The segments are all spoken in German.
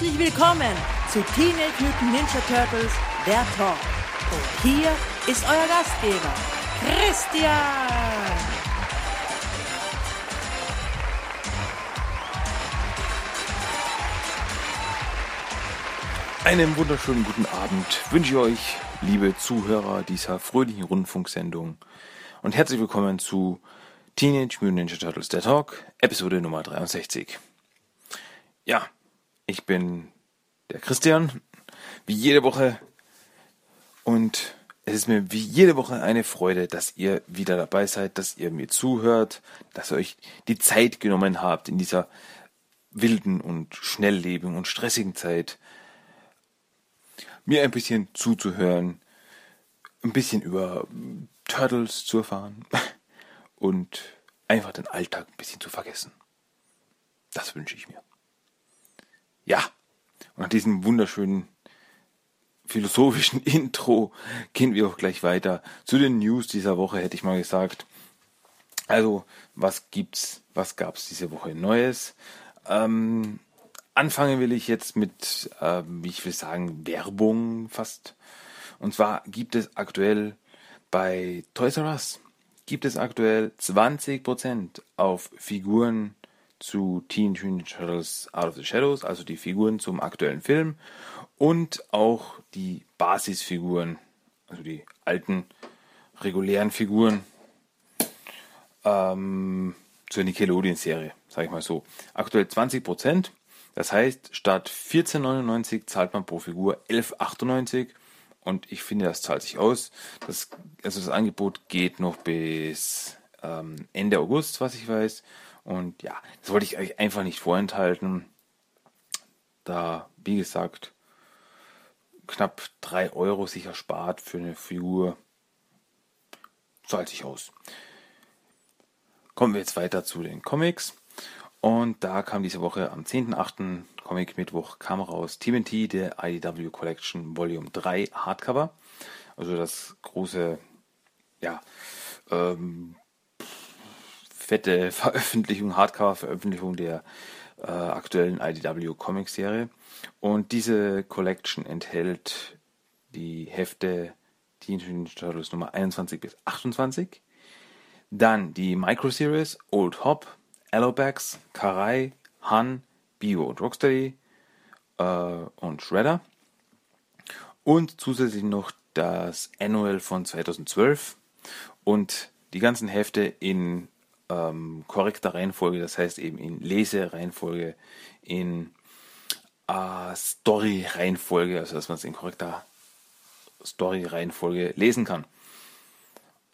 Herzlich willkommen zu Teenage Mutant Ninja Turtles, der Talk. Und hier ist euer Gastgeber, Christian. Einen wunderschönen guten Abend wünsche ich euch, liebe Zuhörer dieser fröhlichen Rundfunksendung. Und herzlich willkommen zu Teenage Mutant Ninja Turtles der Talk, Episode Nummer 63. Ja, ich bin der Christian, wie jede Woche. Und es ist mir wie jede Woche eine Freude, dass ihr wieder dabei seid, dass ihr mir zuhört, dass ihr euch die Zeit genommen habt in dieser wilden und schnelllebigen und stressigen Zeit, mir ein bisschen zuzuhören, ein bisschen über Turtles zu erfahren und einfach den Alltag ein bisschen zu vergessen. Das wünsche ich mir. Ja, und nach diesem wunderschönen philosophischen Intro gehen wir auch gleich weiter zu den News dieser Woche, hätte ich mal gesagt. Also, was gibt's, was gab's diese Woche Neues? Ähm, anfangen will ich jetzt mit, ähm, ich will sagen, Werbung fast. Und zwar gibt es aktuell bei Toys R Us gibt es aktuell 20% auf Figuren zu Teen Mutant Turtles Out of the Shadows, also die Figuren zum aktuellen Film und auch die Basisfiguren, also die alten regulären Figuren ähm, zur Nickelodeon-Serie, sage ich mal so. Aktuell 20%. Das heißt, statt 14,99 zahlt man pro Figur 11,98 und ich finde, das zahlt sich aus. Das, also das Angebot geht noch bis ähm, Ende August, was ich weiß. Und ja, das wollte ich euch einfach nicht vorenthalten. Da, wie gesagt, knapp 3 Euro sich erspart für eine Figur. Zahlt sich aus. Kommen wir jetzt weiter zu den Comics. Und da kam diese Woche am 10.8. Comic Mittwoch kam raus TMNT, der IDW Collection Volume 3 Hardcover. Also das große, ja, ähm, fette Veröffentlichung, Hardcover-Veröffentlichung der äh, aktuellen IDW Comic Serie. Und diese Collection enthält die Hefte Teenage Mutant Turtles Nummer 21 bis 28. Dann die Micro Series Old Hop, Allobax, Karai, Han, Bio und Rocksteady äh, und Shredder. Und zusätzlich noch das Annual von 2012 und die ganzen Hefte in ähm, korrekter Reihenfolge, das heißt eben in Lesereihenfolge, in äh, Story-Reihenfolge, also dass man es in korrekter Story-Reihenfolge lesen kann.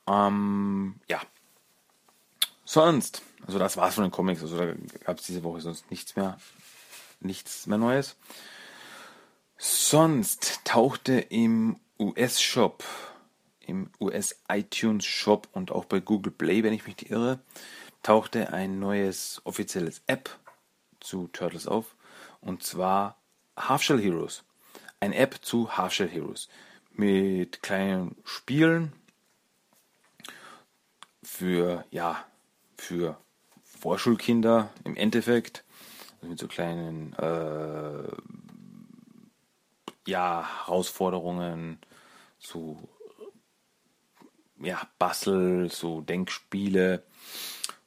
Ähm, ja. Sonst, also das war's von den Comics, also da gab es diese Woche sonst nichts mehr, nichts mehr Neues. Sonst tauchte im US-Shop, im US-iTunes-Shop und auch bei Google Play, wenn ich mich nicht irre, tauchte ein neues offizielles App zu Turtles auf. Und zwar Half-Shell Heroes. Ein App zu Half-Shell Heroes. Mit kleinen Spielen für, ja, für Vorschulkinder im Endeffekt. Also mit so kleinen, äh, ja, Herausforderungen, so, ja, Bastel, so Denkspiele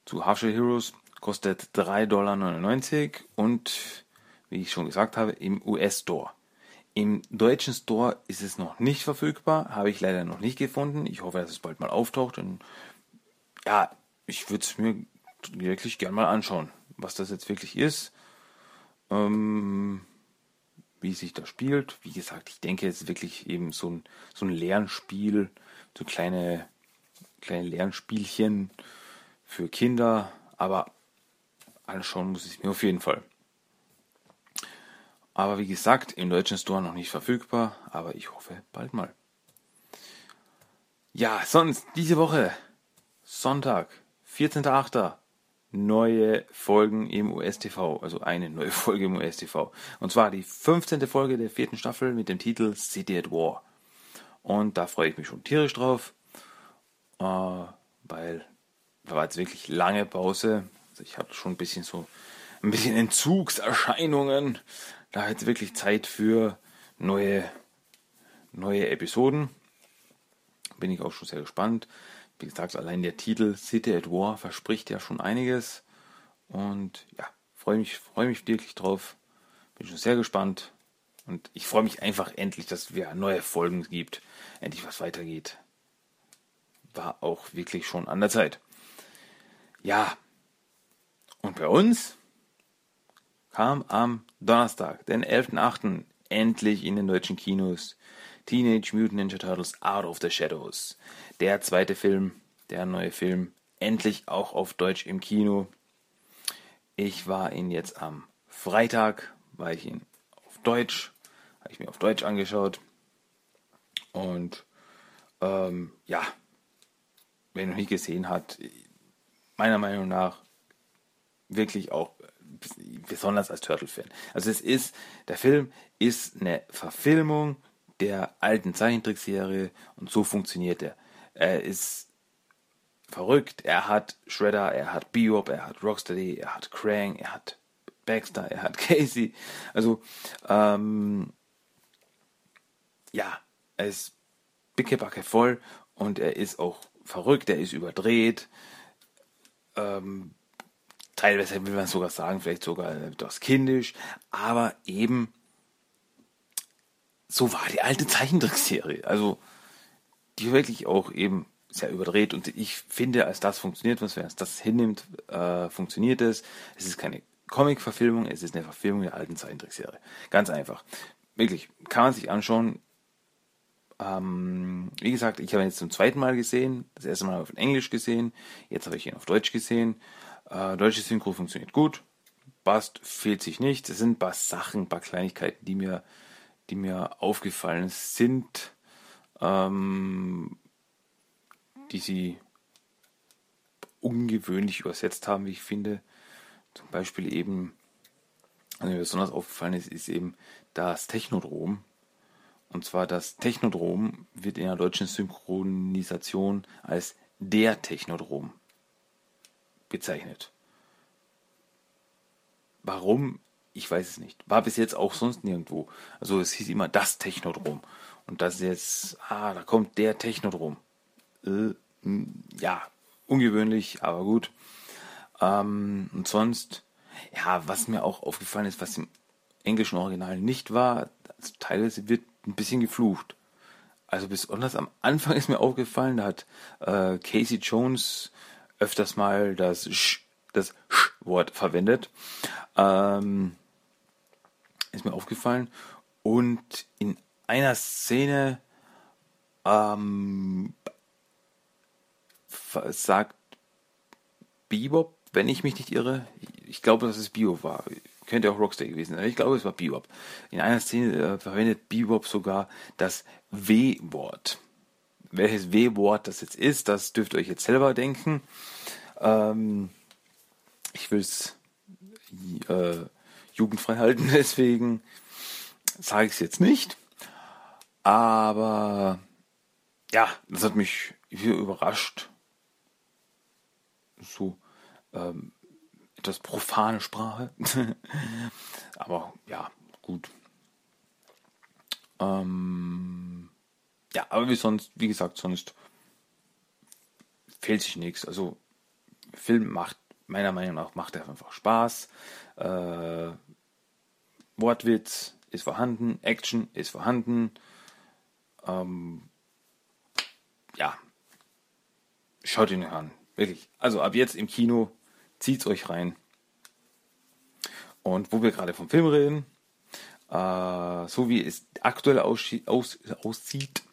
zu Half-Shell Heroes. Kostet 3,99 Dollar und wie ich schon gesagt habe, im US-Store. Im deutschen Store ist es noch nicht verfügbar, habe ich leider noch nicht gefunden. Ich hoffe, dass es bald mal auftaucht. Und ja, ich würde es mir wirklich gern mal anschauen, was das jetzt wirklich ist, ähm, wie sich das spielt. Wie gesagt, ich denke, es ist wirklich eben so ein, so ein Lernspiel, so kleine, kleine Lernspielchen für Kinder, aber anschauen muss ich mir auf jeden Fall. Aber wie gesagt, im deutschen Store noch nicht verfügbar, aber ich hoffe bald mal. Ja, sonst diese Woche, Sonntag, 14.8., neue Folgen im US-TV, also eine neue Folge im US-TV. Und zwar die 15. Folge der vierten Staffel mit dem Titel City at War. Und da freue ich mich schon tierisch drauf, äh, weil da war jetzt wirklich lange Pause. Also ich hatte schon ein bisschen so ein bisschen Entzugserscheinungen. Da jetzt wirklich Zeit für neue, neue Episoden. Bin ich auch schon sehr gespannt. Wie gesagt, allein der Titel City at War verspricht ja schon einiges. Und ja, freue mich, freue mich wirklich drauf. Bin schon sehr gespannt. Und ich freue mich einfach endlich, dass wieder neue Folgen gibt. Endlich was weitergeht. War auch wirklich schon an der Zeit. Ja. Und bei uns kam am Donnerstag, den 11.8., endlich in den deutschen Kinos Teenage Mutant Ninja Turtles Out of the Shadows. Der zweite Film, der neue Film, endlich auch auf Deutsch im Kino. Ich war ihn jetzt am Freitag, war ich ihn auf Deutsch, habe ich mir auf Deutsch angeschaut. Und ähm, ja, wer noch nicht gesehen hat, meiner Meinung nach wirklich auch besonders als Turtle-Fan. Also es ist, der Film ist eine Verfilmung der alten Zeichentrickserie und so funktioniert er. Er ist verrückt. Er hat Shredder, er hat Bebop, er hat Rocksteady, er hat Krang, er hat Baxter, er hat Casey. Also, ähm, ja, er ist bickebacke voll und er ist auch verrückt, er ist überdreht. Ähm, teilweise will man sogar sagen, vielleicht sogar etwas kindisch, aber eben so war die alte Zeichentrickserie. Also die wirklich auch eben sehr überdreht und ich finde, als das funktioniert, was als das hinnimmt, äh, funktioniert es. Es ist keine Comic-Verfilmung, es ist eine Verfilmung der alten Zeichentrickserie. Ganz einfach. Wirklich, kann man sich anschauen. Ähm, wie gesagt, ich habe ihn jetzt zum zweiten Mal gesehen. Das erste Mal auf Englisch gesehen. Jetzt habe ich ihn auf Deutsch gesehen. Äh, deutsche Synchro funktioniert gut. Passt, fehlt sich nicht. Es sind ein paar Sachen, ein paar Kleinigkeiten, die mir die mir aufgefallen sind, ähm, die sie ungewöhnlich übersetzt haben, wie ich finde. Zum Beispiel eben, also mir besonders aufgefallen ist, ist eben das Technodrom. Und zwar das Technodrom wird in der deutschen Synchronisation als der Technodrom bezeichnet. Warum ich weiß es nicht. War bis jetzt auch sonst nirgendwo. Also es hieß immer das Technodrom. Und das ist jetzt, ah, da kommt der Technodrom. Äh, ja, ungewöhnlich, aber gut. Ähm, und sonst, ja, was mir auch aufgefallen ist, was im englischen Original nicht war, also teilweise wird ein bisschen geflucht. Also besonders am Anfang ist mir aufgefallen, da hat äh, Casey Jones öfters mal das Sch, das Sch-Wort verwendet. Ähm, ist mir aufgefallen. Und in einer Szene ähm, sagt Bebop, wenn ich mich nicht irre, ich glaube, dass es Bebop war. Könnte auch Rockstar gewesen sein. Ich glaube, es war Bebop. In einer Szene äh, verwendet Bebop sogar das W-Wort. Welches W-Wort das jetzt ist, das dürft ihr euch jetzt selber denken. Ähm, ich will es äh, jugendfrei halten, deswegen sage ich es jetzt nicht. Aber ja, das hat mich hier überrascht. So ähm, etwas profane Sprache. aber ja, gut. Ähm, ja, aber wie sonst, wie gesagt, sonst fehlt sich nichts. Also Film macht meiner Meinung nach macht er einfach Spaß. Äh, Wortwitz ist vorhanden, Action ist vorhanden. Ähm, ja, schaut ihn an, wirklich. Also ab jetzt im Kino, zieht's euch rein. Und wo wir gerade vom Film reden, äh, so wie es aktuell aus, aus, aussieht,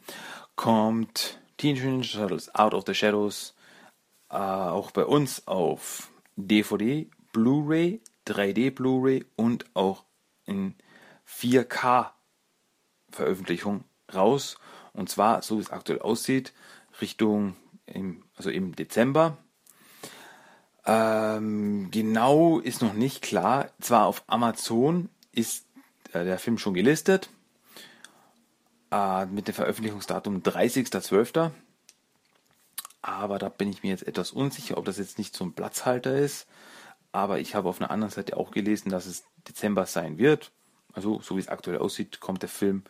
kommt Teenage Ninja Turtles Out of the Shadows äh, auch bei uns auf DVD, Blu-ray, 3D Blu-ray und auch in 4K Veröffentlichung raus. Und zwar, so wie es aktuell aussieht, Richtung, im, also im Dezember. Ähm, genau ist noch nicht klar. Zwar auf Amazon ist äh, der Film schon gelistet. Äh, mit dem Veröffentlichungsdatum 30.12. Aber da bin ich mir jetzt etwas unsicher, ob das jetzt nicht so ein Platzhalter ist. Aber ich habe auf einer anderen Seite auch gelesen, dass es Dezember sein wird. Also, so wie es aktuell aussieht, kommt der Film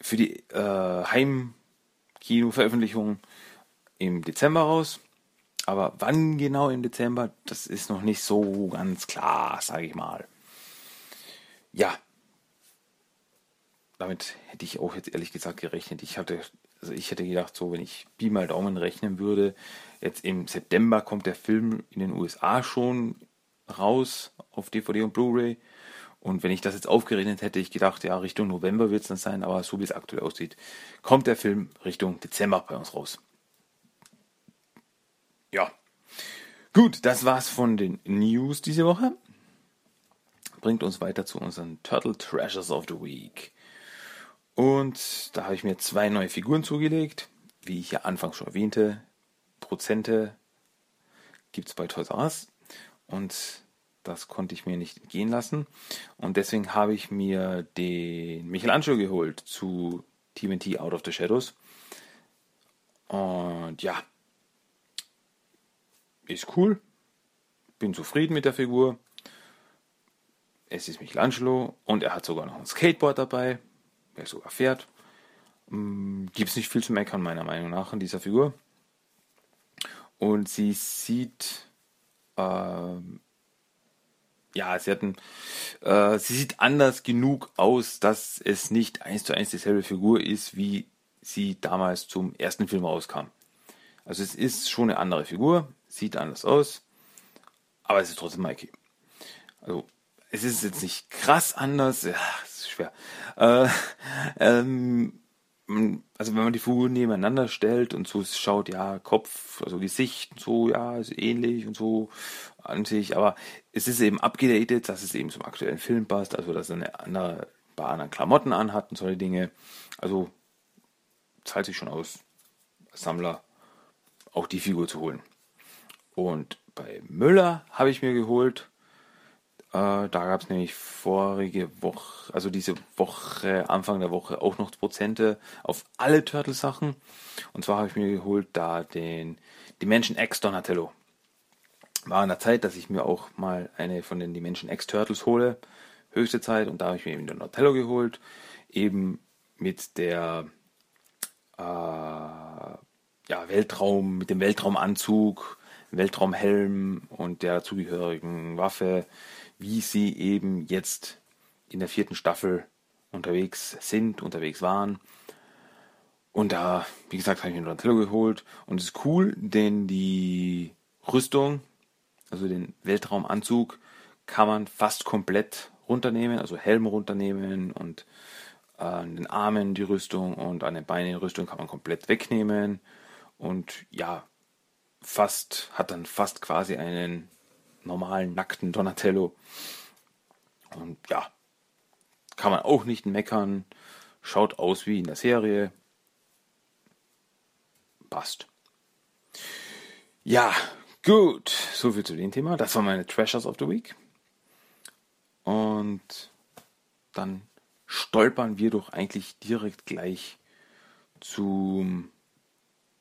für die äh, Heimkino-Veröffentlichung im Dezember raus. Aber wann genau im Dezember, das ist noch nicht so ganz klar, sage ich mal. Ja, damit hätte ich auch jetzt ehrlich gesagt gerechnet. Ich hatte, also ich hätte gedacht, so wenn ich Pi mal Daumen rechnen würde, jetzt im September kommt der Film in den USA schon raus auf DVD und Blu-ray. Und wenn ich das jetzt aufgerechnet hätte, ich gedacht, ja, Richtung November wird es dann sein, aber so wie es aktuell aussieht, kommt der Film Richtung Dezember bei uns raus. Ja. Gut, das war's von den News diese Woche. Bringt uns weiter zu unseren Turtle Treasures of the Week. Und da habe ich mir zwei neue Figuren zugelegt. Wie ich ja anfangs schon erwähnte, Prozente gibt es bei Toys R Us. Und das konnte ich mir nicht gehen lassen. Und deswegen habe ich mir den Michelangelo geholt zu TMT Out of the Shadows. Und ja, ist cool. Bin zufrieden mit der Figur. Es ist Michelangelo und er hat sogar noch ein Skateboard dabei, wer sogar fährt. Mm, Gibt es nicht viel zu meckern, meiner Meinung nach, an dieser Figur. Und sie sieht ähm, ja, sie hatten, äh, sie sieht anders genug aus, dass es nicht eins zu eins dieselbe Figur ist, wie sie damals zum ersten Film rauskam. Also es ist schon eine andere Figur, sieht anders aus, aber es ist trotzdem Mikey. Also es ist jetzt nicht krass anders, ja, es ist schwer. Äh, ähm, also wenn man die Figuren nebeneinander stellt und so schaut, ja, Kopf, also Gesicht und so, ja, ist ähnlich und so an sich, aber es ist eben abgedatet, dass es eben zum aktuellen Film passt, also dass er eine andere, ein paar andere Klamotten anhat und solche Dinge. Also zahlt sich schon aus, Sammler auch die Figur zu holen. Und bei Müller habe ich mir geholt äh, da gab es nämlich vorige Woche, also diese Woche, Anfang der Woche auch noch Prozente auf alle Turtle-Sachen. Und zwar habe ich mir geholt da den Dimension X Donatello. War an der Zeit, dass ich mir auch mal eine von den Dimension X Turtles hole. Höchste Zeit. Und da habe ich mir eben Donatello geholt. Eben mit der äh, ja, Weltraum, mit dem Weltraumanzug, Weltraumhelm und der dazugehörigen Waffe wie sie eben jetzt in der vierten Staffel unterwegs sind, unterwegs waren. Und da, wie gesagt, habe ich mir Donatello geholt. Und es ist cool, denn die Rüstung, also den Weltraumanzug, kann man fast komplett runternehmen, also Helm runternehmen und äh, an den Armen die Rüstung und an den Beinen die Rüstung kann man komplett wegnehmen. Und ja, fast, hat dann fast quasi einen normalen, nackten Donatello. Und ja, kann man auch nicht meckern. Schaut aus wie in der Serie. Passt. Ja, gut. Soviel zu dem Thema. Das waren meine Treasures of the Week. Und dann stolpern wir doch eigentlich direkt gleich zum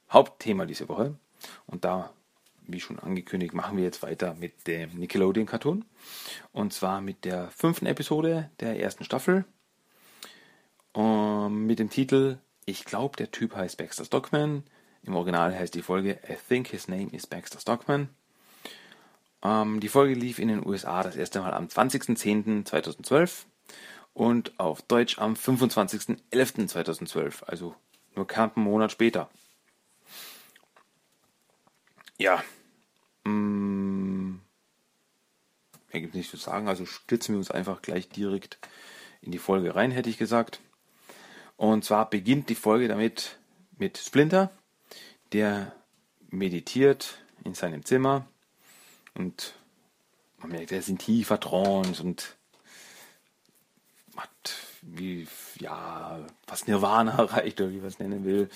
Hauptthema dieser Woche. Und da wie schon angekündigt, machen wir jetzt weiter mit dem Nickelodeon-Cartoon. Und zwar mit der fünften Episode der ersten Staffel. Um, mit dem Titel Ich glaube, der Typ heißt Baxter Stockman. Im Original heißt die Folge I think his name is Baxter Stockman. Um, die Folge lief in den USA das erste Mal am 20.10.2012 und auf Deutsch am 25.11.2012, also nur knapp einen Monat später. Ja, Mm, mehr gibt nicht zu sagen. Also stützen wir uns einfach gleich direkt in die Folge rein, hätte ich gesagt. Und zwar beginnt die Folge damit mit Splinter, der meditiert in seinem Zimmer und man merkt, er ist in tiefer Trance und hat wie, ja, was Nirvana erreicht oder wie man es nennen will.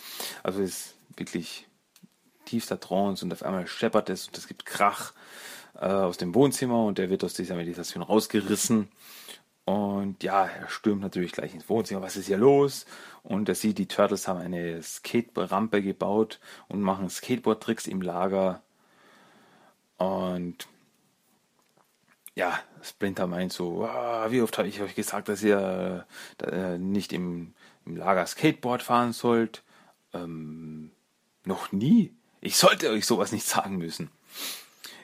Also ist wirklich tiefster Trance und auf einmal scheppert es und es gibt Krach äh, aus dem Wohnzimmer und er wird aus dieser Meditation rausgerissen. Und ja, er stürmt natürlich gleich ins Wohnzimmer. Was ist hier los? Und er sieht, die Turtles haben eine Skate-Rampe gebaut und machen Skateboard-Tricks im Lager. Und ja, Splinter meint so, ah, wie oft habe ich euch gesagt, dass ihr äh, nicht im, im, Lager Skateboard fahren sollt? Ähm, noch nie. Ich sollte euch sowas nicht sagen müssen.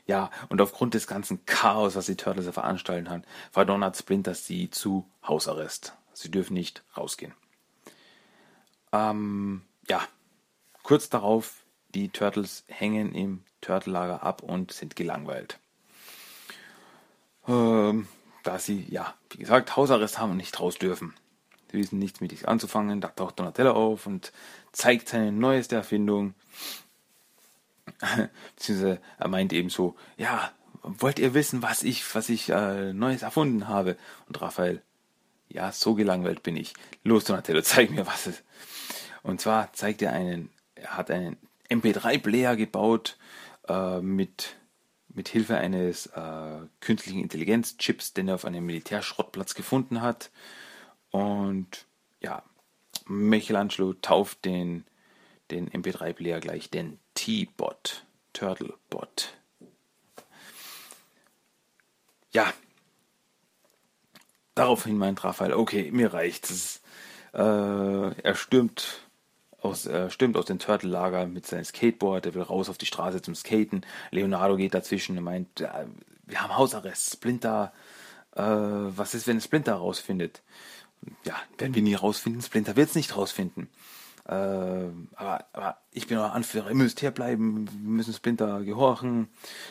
Ja, und aufgrund des ganzen Chaos, was die Turtles veranstalten haben, verdonnert Splinter sie zu Hausarrest. Sie dürfen nicht rausgehen. Ähm, ja, kurz darauf, die Turtles hängen im Turtellager ab und sind gelangweilt. Ähm, da sie, ja, wie gesagt, Hausarrest haben und nicht raus dürfen. Sie wissen nichts mit sich anzufangen. Da taucht Donatello auf und zeigt seine neueste Erfindung. Beziehungsweise er meint eben so, ja, wollt ihr wissen, was ich, was ich äh, Neues erfunden habe? Und Raphael, ja, so gelangweilt bin ich. Los, Donatello, zeig mir, was es. Und zwar zeigt er einen, er hat einen MP3-Player gebaut äh, mit mit Hilfe eines äh, künstlichen Intelligenzchips, den er auf einem Militärschrottplatz gefunden hat. Und ja, Michelangelo tauft den, den MP3-Player gleich den T-Bot, Turtle-Bot. Ja, daraufhin meint Raphael, okay, mir reicht's. Äh, er stürmt aus, äh, stimmt aus dem Turtle-Lager mit seinem Skateboard, er will raus auf die Straße zum Skaten. Leonardo geht dazwischen und meint, äh, wir haben Hausarrest, Splinter, äh, was ist, wenn Splinter rausfindet? Ja, werden wir nie rausfinden, Splinter wird es nicht rausfinden. Äh, aber, aber ich bin euer Anführer, ihr müsst herbleiben, wir müssen Splinter gehorchen.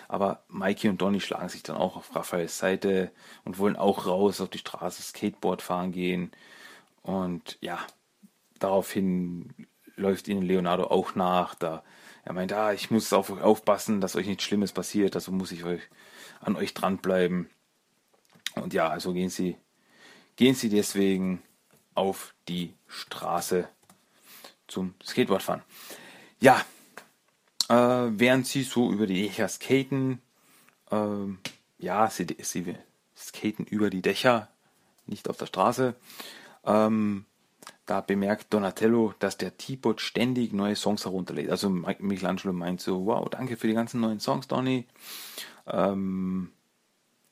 Aber Mikey und Donny schlagen sich dann auch auf Raphaels Seite und wollen auch raus auf die Straße Skateboard fahren gehen. Und ja, daraufhin läuft ihnen Leonardo auch nach. Da er meint, ah, ich muss auf euch aufpassen, dass euch nichts Schlimmes passiert, also muss ich euch an euch dranbleiben. Und ja, also gehen sie, gehen sie deswegen auf die Straße zum Skateboardfahren. Ja, äh, während sie so über die Dächer skaten, äh, ja, sie, sie skaten über die Dächer, nicht auf der Straße. Ähm, da bemerkt Donatello, dass der T-Bot ständig neue Songs herunterlädt. Also Michelangelo meint so, wow, danke für die ganzen neuen Songs, Donny. Ähm,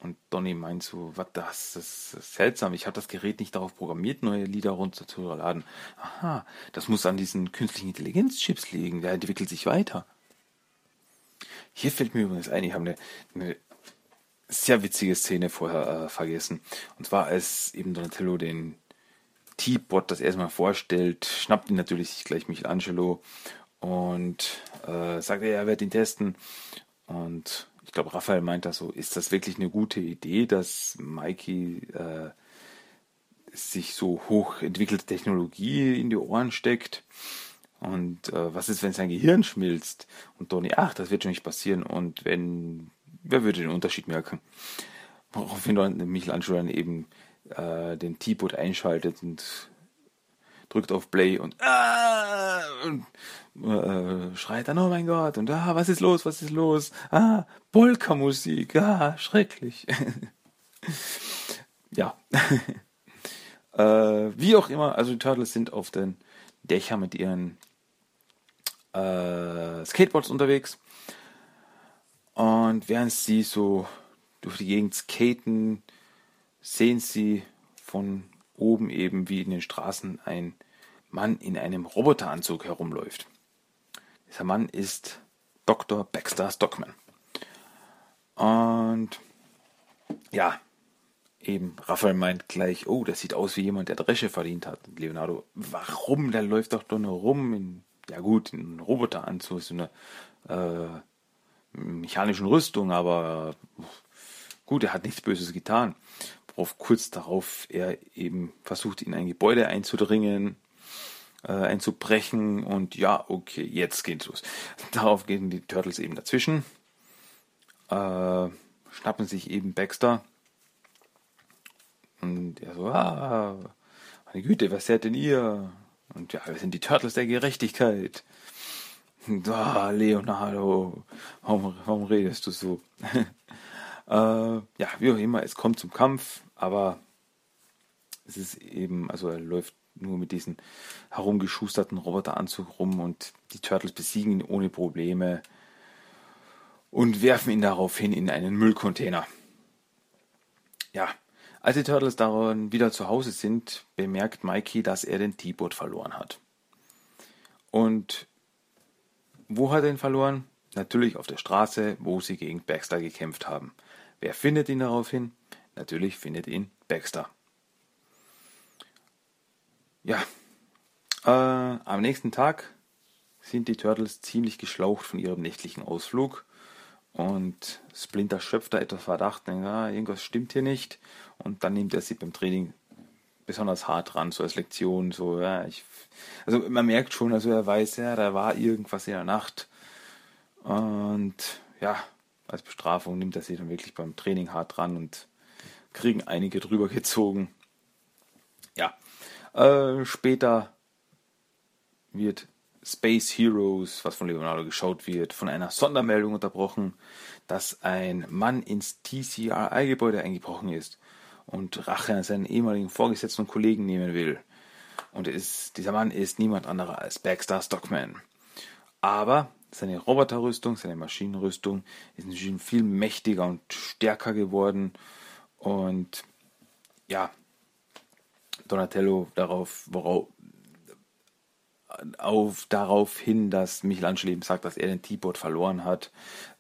und Donny meint so, was das, das ist seltsam. Ich habe das Gerät nicht darauf programmiert, neue Lieder runterzuladen. Aha, das muss an diesen künstlichen Intelligenzchips liegen. Der entwickelt sich weiter. Hier fällt mir übrigens ein, ich habe eine, eine sehr witzige Szene vorher äh, vergessen. Und zwar als eben Donatello den T-Bot das erstmal vorstellt, schnappt ihn natürlich gleich Michelangelo und äh, sagt, er wird ihn testen. Und ich glaube, Raphael meint das so, ist das wirklich eine gute Idee, dass Mikey äh, sich so hoch entwickelte Technologie in die Ohren steckt? Und äh, was ist, wenn sein Gehirn schmilzt? Und Tony, ach, das wird schon nicht passieren. Und wenn, wer würde den Unterschied merken? Woraufhin Michelangelo dann eben äh, den T-Boot einschaltet und drückt auf Play und, ah, und äh, schreit dann, oh mein Gott, und ah, was ist los, was ist los? Ah, Polka-Musik, ah, schrecklich. ja. äh, wie auch immer, also die Turtles sind auf den Dächern mit ihren äh, Skateboards unterwegs. Und während sie so durch die Gegend skaten, sehen sie von oben eben, wie in den Straßen ein Mann in einem Roboteranzug herumläuft. Dieser Mann ist Dr. Baxter Stockman. Und ja, eben Raphael meint gleich, oh, das sieht aus wie jemand, der Dresche verdient hat. Und Leonardo, warum? Der läuft doch nur rum in, ja gut, in einem Roboteranzug, so eine äh, mechanischen Rüstung, aber gut, er hat nichts Böses getan worauf kurz darauf er eben versucht, in ein Gebäude einzudringen. äh, einzubrechen. Und ja, okay, jetzt geht's los. Darauf gehen die Turtles eben dazwischen, äh, schnappen sich eben Baxter. Und er so, ah, meine Güte, was seid denn ihr? Und ja, wir sind die Turtles der Gerechtigkeit. Ah, Leonardo, warum, warum redest du so? äh, ja, wie auch immer, es kommt zum Kampf, aber es ist eben, also er läuft nur mit diesen herumgeschusterten Roboteranzug rum und die Turtles besiegen ihn ohne Probleme und werfen ihn daraufhin in einen Müllcontainer. Ja, als die Turtles daran wieder zu Hause sind, bemerkt Mikey, dass er den T-Boot verloren hat. Und wo hat er ihn verloren? Natürlich auf der Straße, wo sie gegen Baxter gekämpft haben. Wer findet ihn daraufhin? Natürlich findet ihn Baxter. Ja, äh, am nächsten Tag sind die Turtles ziemlich geschlaucht von ihrem nächtlichen Ausflug und Splinter schöpft da etwas Verdacht, denkt, ah, irgendwas stimmt hier nicht und dann nimmt er sie beim Training besonders hart ran, so als Lektion, so, ja, ich, also man merkt schon, also er weiß, ja, da war irgendwas in der Nacht und ja, als Bestrafung nimmt er sie dann wirklich beim Training hart ran und kriegen einige drüber gezogen. Ja, äh, später wird Space Heroes, was von Leonardo geschaut wird, von einer Sondermeldung unterbrochen, dass ein Mann ins TCRI-Gebäude eingebrochen ist und Rache an seinen ehemaligen Vorgesetzten und Kollegen nehmen will. Und ist, dieser Mann ist niemand anderer als Baxter Stockman. Aber seine Roboterrüstung, seine Maschinenrüstung ist natürlich viel mächtiger und stärker geworden. Und ja, Donatello darauf, worauf, auf, darauf hin, dass Michelangelo eben sagt, dass er den T-Bot verloren hat,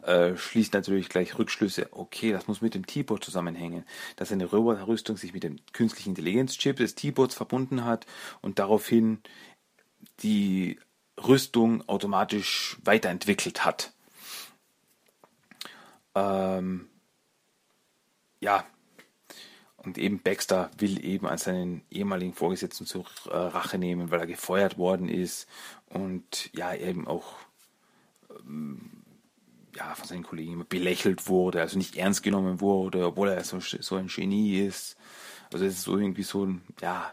äh, schließt natürlich gleich Rückschlüsse. Okay, das muss mit dem T-Bot zusammenhängen, dass seine Roboterrüstung sich mit dem künstlichen Intelligenzchip des T-Bots verbunden hat und daraufhin die Rüstung automatisch weiterentwickelt hat. Ähm, ja, und eben Baxter will eben an seinen ehemaligen Vorgesetzten zur äh, Rache nehmen, weil er gefeuert worden ist und ja, eben auch ähm, ja, von seinen Kollegen belächelt wurde, also nicht ernst genommen wurde, obwohl er so, so ein Genie ist. Also es ist so irgendwie so ein, ja,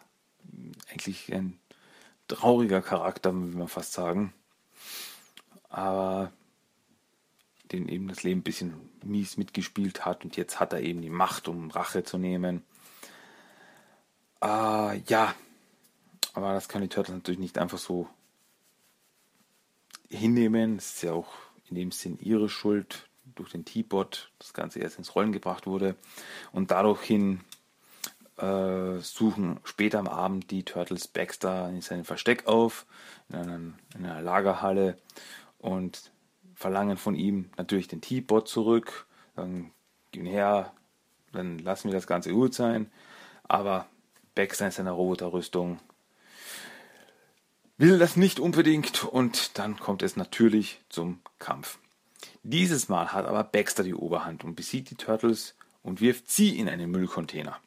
eigentlich ein trauriger Charakter, will man fast sagen. Aber den eben das Leben ein bisschen mies mitgespielt hat und jetzt hat er eben die Macht, um Rache zu nehmen. Äh, ja, aber das kann die Turtles natürlich nicht einfach so hinnehmen. Es ist ja auch in dem Sinn ihre Schuld durch den T-Bot, das Ganze erst ins Rollen gebracht wurde. Und dadurch hin äh, suchen später am Abend die Turtles Baxter in seinem Versteck auf, in einer, in einer Lagerhalle und verlangen von ihm natürlich den T-Bot zurück. Dann gehen her, dann lassen wir das Ganze gut sein. Aber Baxter in seiner Roboterrüstung will das nicht unbedingt und dann kommt es natürlich zum Kampf. Dieses Mal hat aber Baxter die Oberhand und besiegt die Turtles und wirft sie in einen Müllcontainer.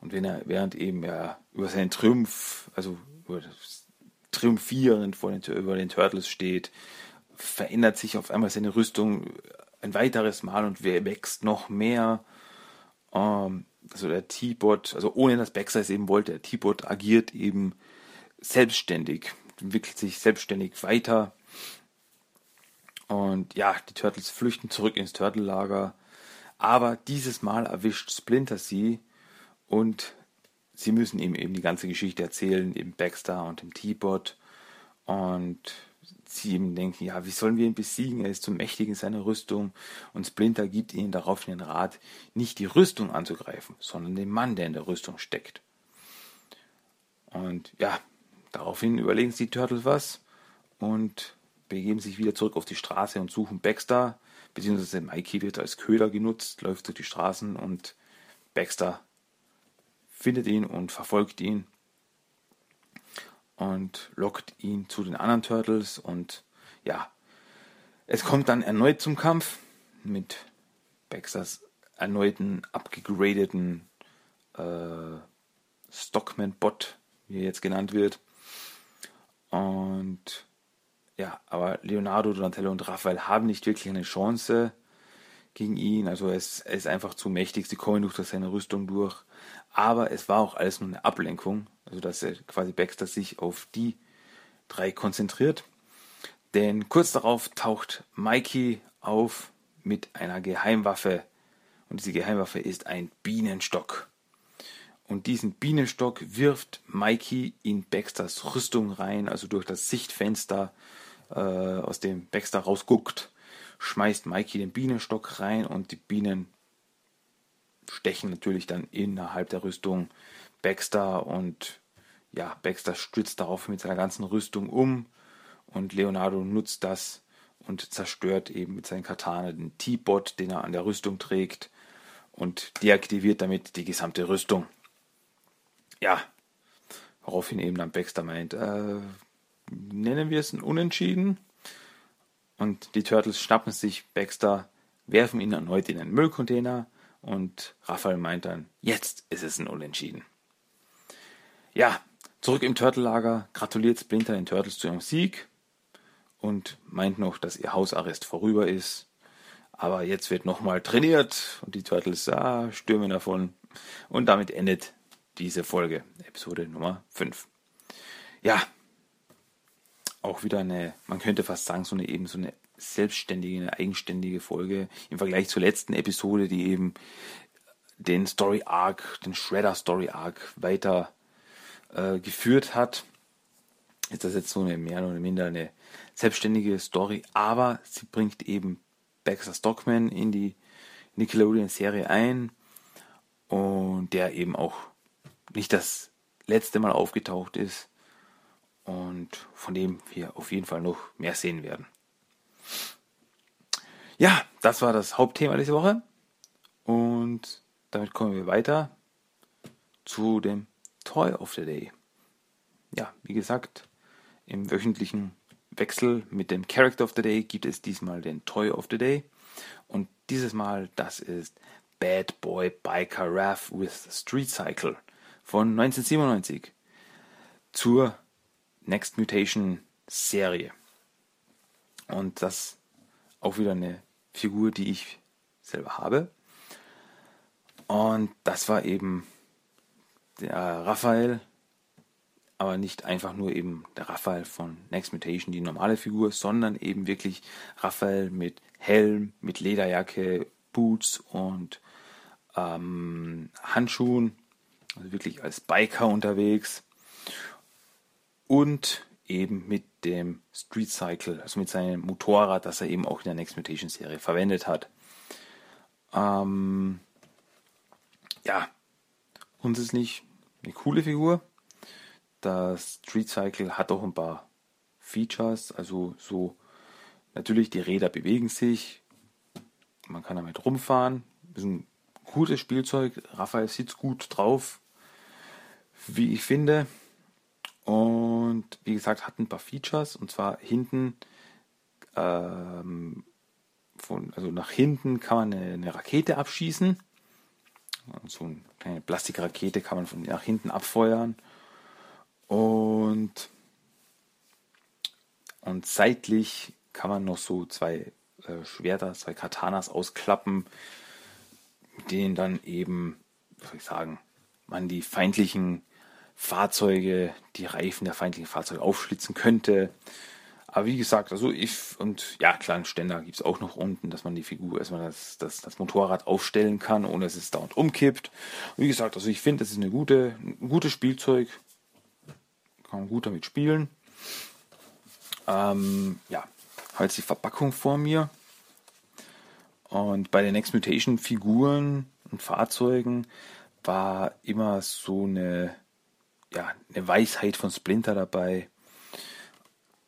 Und wenn er, während eben er über seinen Triumph, also über das triumphierend vor den, über den Turtles steht, verändert sich auf einmal seine Rüstung ein weiteres Mal und wächst noch mehr. Ähm, also der T-Bot, also ohne dass es eben wollte, der T-Bot agiert eben selbstständig, entwickelt sich selbstständig weiter. Und ja, die Turtles flüchten zurück ins Turtellager. Aber dieses Mal erwischt Splinter sie und sie müssen ihm eben die ganze Geschichte erzählen, eben Baxter und dem T-Bot. Und sie ihm denken, ja, wie sollen wir ihn besiegen? Er ist zu mächtig in seiner Rüstung. Und Splinter gibt ihnen darauf den Rat, nicht die Rüstung anzugreifen, sondern den Mann, der in der Rüstung steckt. Und ja, daraufhin überlegen die Turtles was und begeben sich wieder zurück auf die Straße und suchen Baxter, beziehungsweise Mikey wird als Köder genutzt, läuft durch die Straßen und Baxter findet ihn und verfolgt ihn und lockt ihn zu den anderen Turtles und ja, es kommt dann erneut zum Kampf mit Baxters erneuten abgegradeten äh, Stockman-Bot, wie er jetzt genannt wird. Und ja, aber Leonardo, Donatello und Raphael haben nicht wirklich eine Chance gegen ihn. Also es, er ist einfach zu mächtig. Sie kommen durch seine Rüstung durch. Aber es war auch alles nur eine Ablenkung. Also dass er quasi Baxter sich auf die drei konzentriert. Denn kurz darauf taucht Mikey auf mit einer Geheimwaffe. Und diese Geheimwaffe ist ein Bienenstock. Und diesen Bienenstock wirft Mikey in Baxters Rüstung rein, also durch das Sichtfenster, äh, aus dem Baxter rausguckt, schmeißt Mikey den Bienenstock rein und die Bienen stechen natürlich dann innerhalb der Rüstung Baxter und ja, Baxter stützt darauf mit seiner ganzen Rüstung um und Leonardo nutzt das und zerstört eben mit seinen Katana den T-Bot, den er an der Rüstung trägt und deaktiviert damit die gesamte Rüstung. Ja, woraufhin eben dann Baxter meint, äh, nennen wir es ein Unentschieden. Und die Turtles schnappen sich Baxter, werfen ihn erneut in einen Müllcontainer und Raphael meint dann, jetzt ist es ein Unentschieden. Ja, zurück im Turtellager gratuliert Splinter den Turtles zu ihrem Sieg und meint noch, dass ihr Hausarrest vorüber ist. Aber jetzt wird nochmal trainiert und die Turtles ah, stürmen davon. Und damit endet diese Folge, Episode Nummer 5. Ja, auch wieder eine, man könnte fast sagen, so eine eben so eine selbstständige, eine eigenständige Folge im Vergleich zur letzten Episode, die eben den Story Arc, den Shredder Story Arc weiter äh, geführt hat. Ist das jetzt so eine mehr oder minder eine selbstständige Story, aber sie bringt eben Baxter Stockman in die Nickelodeon-Serie ein und der eben auch nicht das letzte Mal aufgetaucht ist und von dem wir auf jeden Fall noch mehr sehen werden. Ja, das war das Hauptthema diese Woche und damit kommen wir weiter zu dem Toy of the Day. Ja, wie gesagt, im wöchentlichen Wechsel mit dem Character of the Day gibt es diesmal den Toy of the Day. Und dieses Mal, das ist Bad Boy Biker Raph with Street Cycle von 1997 zur Next Mutation Serie. Und das auch wieder eine Figur, die ich selber habe. Und das war eben der Raphael, aber nicht einfach nur eben der Raphael von Next Mutation, die normale Figur, sondern eben wirklich Raphael mit Helm, mit Lederjacke, Boots und ähm, Handschuhen, also wirklich als Biker unterwegs und eben mit dem Street Cycle, also mit seinem Motorrad, das er eben auch in der Next Mutation Serie verwendet hat. Ähm, ja, grundsätzlich eine coole Figur. Das Street Cycle hat auch ein paar Features, also so natürlich die Räder bewegen sich, man kann damit rumfahren, ist ein gutes Spielzeug, Raphael sitzt gut drauf, wie ich finde. Und wie gesagt, hat ein paar Features und zwar hinten, ähm, von, also nach hinten kann man eine, eine Rakete abschießen. So eine kleine Plastikrakete kann man von nach hinten abfeuern. Und, und seitlich kann man noch so zwei äh, Schwerter, zwei Katanas ausklappen, mit denen dann eben, soll ich sagen, man die feindlichen Fahrzeuge, die Reifen der feindlichen Fahrzeuge aufschlitzen könnte. Aber wie gesagt, also ich und ja, kleinen Ständer gibt es auch noch unten, dass man die Figur, man das, das, das Motorrad aufstellen kann, ohne dass es dauernd umkippt. Und wie gesagt, also ich finde, das ist eine gute, ein gutes Spielzeug. Kann man gut damit spielen. Ähm, ja, halt die Verpackung vor mir. Und bei den Next Mutation Figuren und Fahrzeugen war immer so eine ja, eine Weisheit von Splinter dabei.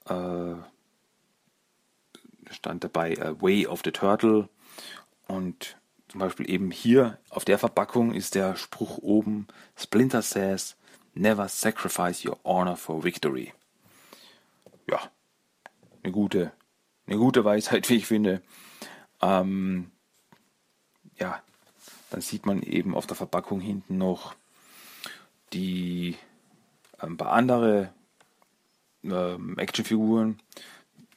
Äh, stand dabei uh, Way of the Turtle. Und zum Beispiel eben hier auf der Verpackung ist der Spruch oben: Splinter says, Never sacrifice your honor for victory. Ja, eine gute, eine gute Weisheit, wie ich finde. Ähm, ja, dann sieht man eben auf der Verpackung hinten noch die ein paar andere ähm, Actionfiguren,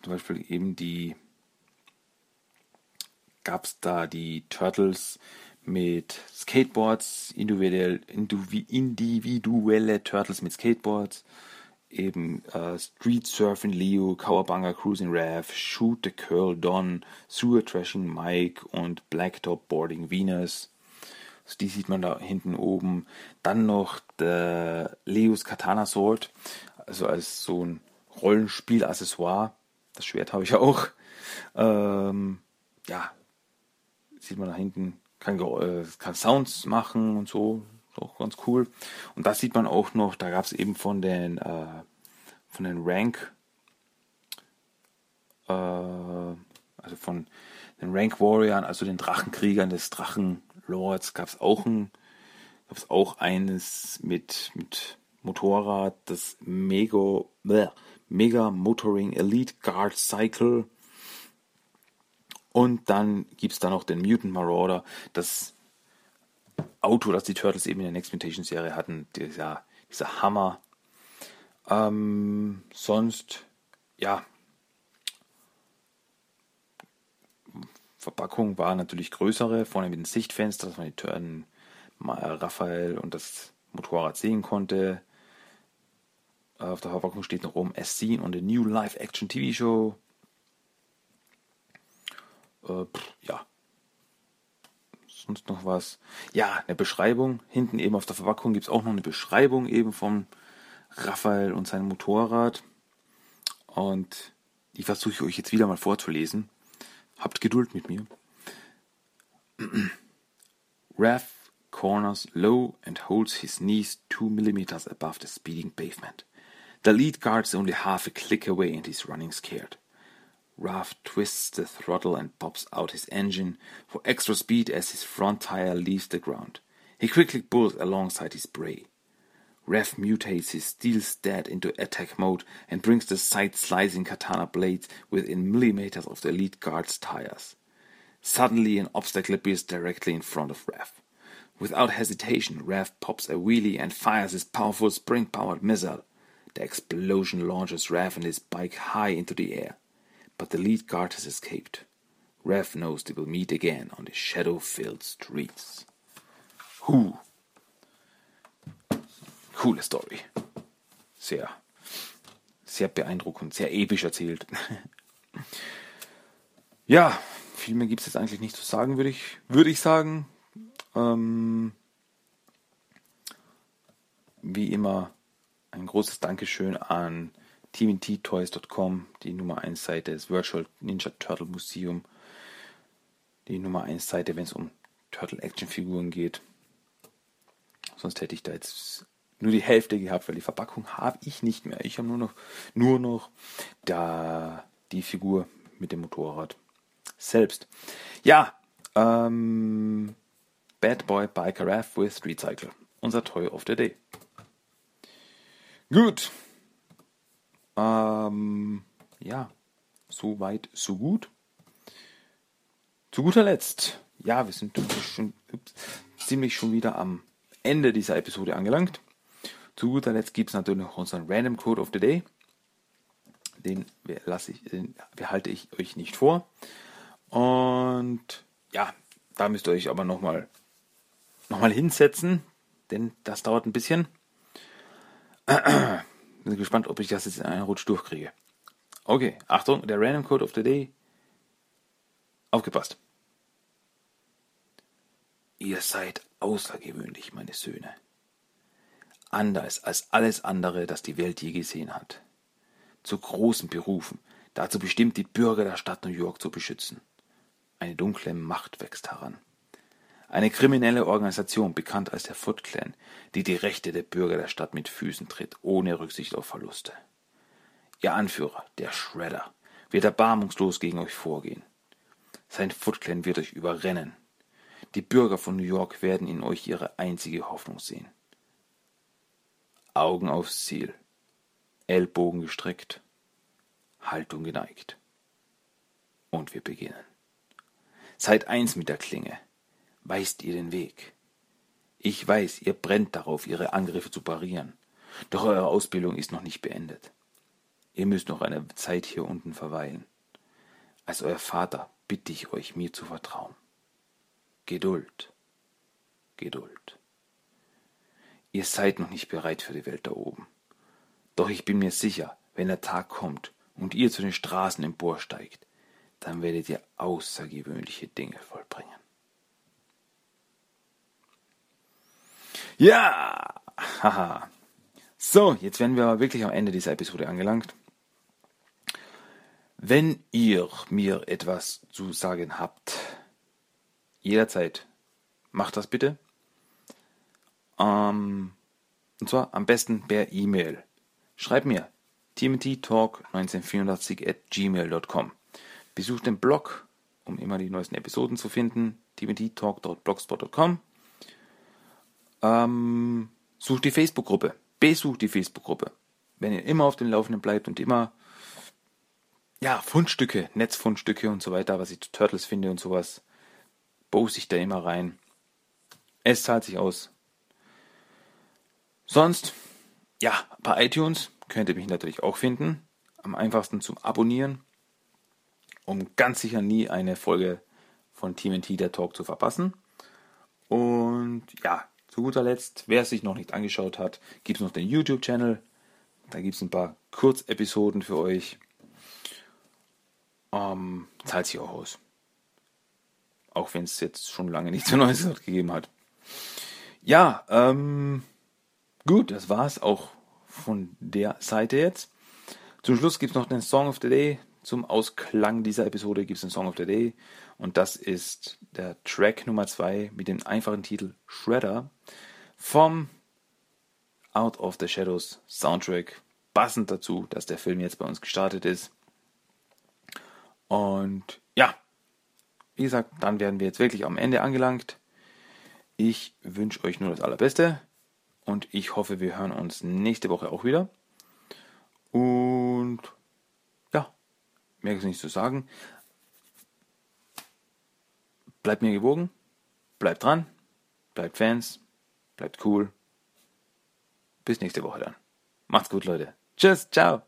zum Beispiel eben die gab es da die Turtles mit Skateboards, individuell, individuelle Turtles mit Skateboards, eben äh, Street Surfing Leo, Cowabunga Cruising Rev, Shoot the Curl Don, Sewer Trashing Mike und Blacktop Boarding Venus. Also die sieht man da hinten oben. Dann noch der Leos Katana Sword, also als so ein Rollenspiel-Accessoire. Das Schwert habe ich auch. Ähm, ja, sieht man da hinten, kann, äh, kann Sounds machen und so. Ist auch ganz cool. Und das sieht man auch noch, da gab es eben von den, äh, von den Rank, äh, also von den Rank Warriors, also den Drachenkriegern des Drachenlords, gab es auch ein, gab auch eines mit, mit Motorrad, das Mega, bleh, Mega Motoring Elite Guard Cycle. Und dann gibt es da noch den Mutant Marauder, das Auto, das die Turtles eben in der Next Mutation Serie hatten, dieser, dieser Hammer. Ähm, sonst, ja, Verpackung war natürlich größere, vorne mit dem Sichtfenster, dass man die Turnen Raphael und das Motorrad sehen konnte. Auf der Verpackung steht noch rum, as seen on the new live-action TV-Show. Äh, ja. Sonst noch was? Ja, eine Beschreibung. Hinten eben auf der Verpackung gibt es auch noch eine Beschreibung eben vom Raphael und seinem Motorrad. Und die versuche ich euch jetzt wieder mal vorzulesen. Habt Geduld mit mir. Raph corners low and holds his knees two millimeters above the speeding pavement. The lead guard is only half a click away and he's running scared. Raph twists the throttle and pops out his engine for extra speed as his front tire leaves the ground. He quickly pulls alongside his prey. Raph mutates his steel stat into attack mode and brings the side-slicing katana blades within millimeters of the lead guard's tires. Suddenly, an obstacle appears directly in front of Raph. Without hesitation, Raph pops a wheelie and fires his powerful spring-powered missile. The explosion launches Raph and his bike high into the air but the lead guard has escaped. Rev knows they will meet again on the shadow-filled streets. Huh. Coole Story. Sehr, sehr beeindruckend, sehr episch erzählt. ja, viel mehr gibt es jetzt eigentlich nicht zu sagen, würde ich, würde ich sagen. Ähm, wie immer ein großes Dankeschön an TMNTtoys.com, die Nummer 1 Seite, das Virtual Ninja Turtle Museum, die Nummer 1 Seite, wenn es um Turtle Action Figuren geht. Sonst hätte ich da jetzt nur die Hälfte gehabt, weil die Verpackung habe ich nicht mehr. Ich habe nur noch, nur noch da die Figur mit dem Motorrad selbst. Ja, ähm, Bad Boy Biker Raff with Street Cycle. Unser Toy of the Day. Gut, ähm, ja, so weit, so gut. Zu guter Letzt, ja, wir sind schon, ups, ziemlich schon wieder am Ende dieser Episode angelangt. Zu guter Letzt gibt es natürlich noch unseren Random Code of the Day. Den lasse ich, den behalte ich euch nicht vor. Und ja, da müsst ihr euch aber nochmal noch mal hinsetzen, denn das dauert ein bisschen. Bin gespannt, ob ich das jetzt in einen Rutsch durchkriege. Okay, Achtung, der Random Code of the Day. Aufgepasst. Ihr seid außergewöhnlich, meine Söhne. Anders als alles andere, das die Welt je gesehen hat. Zu großen Berufen, dazu bestimmt, die Bürger der Stadt New York zu beschützen. Eine dunkle Macht wächst heran. Eine kriminelle Organisation, bekannt als der Foot Clan, die die Rechte der Bürger der Stadt mit Füßen tritt, ohne Rücksicht auf Verluste. Ihr Anführer, der Shredder, wird erbarmungslos gegen euch vorgehen. Sein Foot Clan wird euch überrennen. Die Bürger von New York werden in euch ihre einzige Hoffnung sehen. Augen aufs Ziel, Ellbogen gestreckt, Haltung geneigt. Und wir beginnen. Seid eins mit der Klinge weist ihr den Weg. Ich weiß, ihr brennt darauf, ihre Angriffe zu parieren. Doch eure Ausbildung ist noch nicht beendet. Ihr müsst noch eine Zeit hier unten verweilen. Als euer Vater bitte ich euch, mir zu vertrauen. Geduld. Geduld. Ihr seid noch nicht bereit für die Welt da oben. Doch ich bin mir sicher, wenn der Tag kommt und ihr zu den Straßen emporsteigt, dann werdet ihr außergewöhnliche Dinge vollbringen. Ja, haha. So, jetzt werden wir aber wirklich am Ende dieser Episode angelangt. Wenn ihr mir etwas zu sagen habt, jederzeit macht das bitte. Ähm, und zwar am besten per E-Mail. Schreibt mir timothytalk1984 at gmail.com. Besucht den Blog, um immer die neuesten Episoden zu finden, timothytalk.blogspot.com. Ähm, sucht die Facebook-Gruppe. Besucht die Facebook-Gruppe. Wenn ihr immer auf dem Laufenden bleibt und immer ja, Fundstücke, Netzfundstücke und so weiter, was ich zu Turtles finde und sowas, poste ich da immer rein. Es zahlt sich aus. Sonst, ja, bei iTunes könnt ihr mich natürlich auch finden. Am einfachsten zum Abonnieren, um ganz sicher nie eine Folge von TMT der Talk zu verpassen. Und ja, zu guter Letzt, wer es sich noch nicht angeschaut hat, gibt es noch den YouTube-Channel. Da gibt es ein paar Kurzepisoden für euch. Ähm, zahlt sich auch aus. Auch wenn es jetzt schon lange nichts Neues gegeben hat. Ja, ähm, gut, das war's auch von der Seite jetzt. Zum Schluss gibt es noch den Song of the Day. Zum Ausklang dieser Episode gibt es den Song of the Day. Und das ist der Track Nummer 2 mit dem einfachen Titel Shredder vom Out of the Shadows Soundtrack. Passend dazu, dass der Film jetzt bei uns gestartet ist. Und ja, wie gesagt, dann werden wir jetzt wirklich am Ende angelangt. Ich wünsche euch nur das Allerbeste und ich hoffe, wir hören uns nächste Woche auch wieder. Und ja, mehr ist nicht zu sagen. Bleibt mir gewogen, bleibt dran, bleibt Fans, bleibt cool. Bis nächste Woche dann. Macht's gut, Leute. Tschüss, ciao.